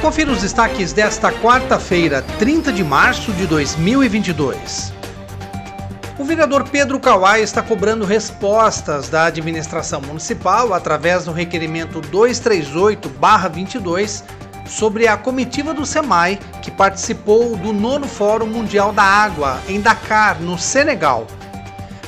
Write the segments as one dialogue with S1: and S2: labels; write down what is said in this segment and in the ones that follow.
S1: Confira os destaques desta quarta-feira, 30 de março de 2022. O vereador Pedro Kawai está cobrando respostas da administração municipal através do requerimento 238-22 sobre a comitiva do SEMAI que participou do nono Fórum Mundial da Água em Dakar, no Senegal.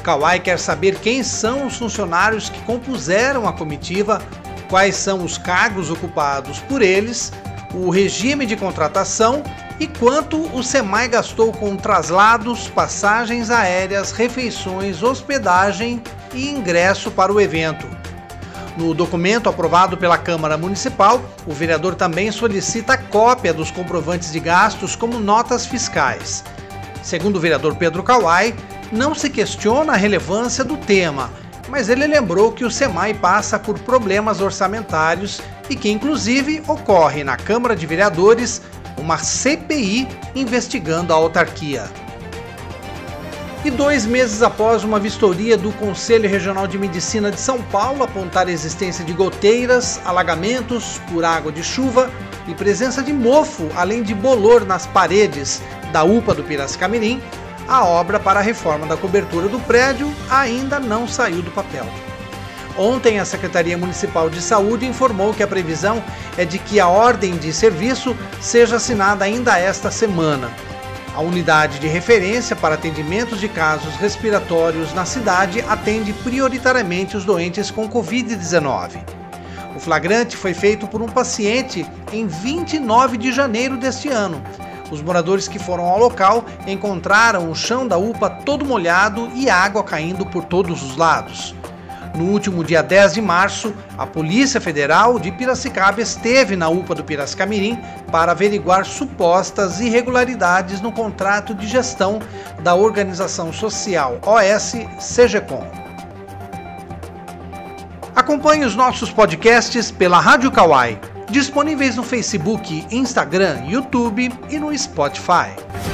S1: Kawai quer saber quem são os funcionários que compuseram a comitiva, quais são os cargos ocupados por eles, o regime de contratação e quanto o SEMAI gastou com traslados, passagens aéreas, refeições, hospedagem e ingresso para o evento. No documento aprovado pela Câmara Municipal, o vereador também solicita cópia dos comprovantes de gastos como notas fiscais. Segundo o vereador Pedro Kawai, não se questiona a relevância do tema, mas ele lembrou que o SEMAI passa por problemas orçamentários e que, inclusive, ocorre na Câmara de Vereadores uma CPI investigando a autarquia. E dois meses após uma vistoria do Conselho Regional de Medicina de São Paulo apontar a existência de goteiras, alagamentos por água de chuva e presença de mofo, além de bolor nas paredes da UPA do Piracicamirim, a obra para a reforma da cobertura do prédio ainda não saiu do papel. Ontem, a Secretaria Municipal de Saúde informou que a previsão é de que a ordem de serviço seja assinada ainda esta semana. A unidade de referência para atendimentos de casos respiratórios na cidade atende prioritariamente os doentes com Covid-19. O flagrante foi feito por um paciente em 29 de janeiro deste ano. Os moradores que foram ao local encontraram o chão da UPA todo molhado e água caindo por todos os lados. No último dia 10 de março, a Polícia Federal de Piracicaba esteve na UPA do Piracicamirim para averiguar supostas irregularidades no contrato de gestão da organização social OS CGCOM. Acompanhe os nossos podcasts pela Rádio Kawai, disponíveis no Facebook, Instagram, YouTube e no Spotify.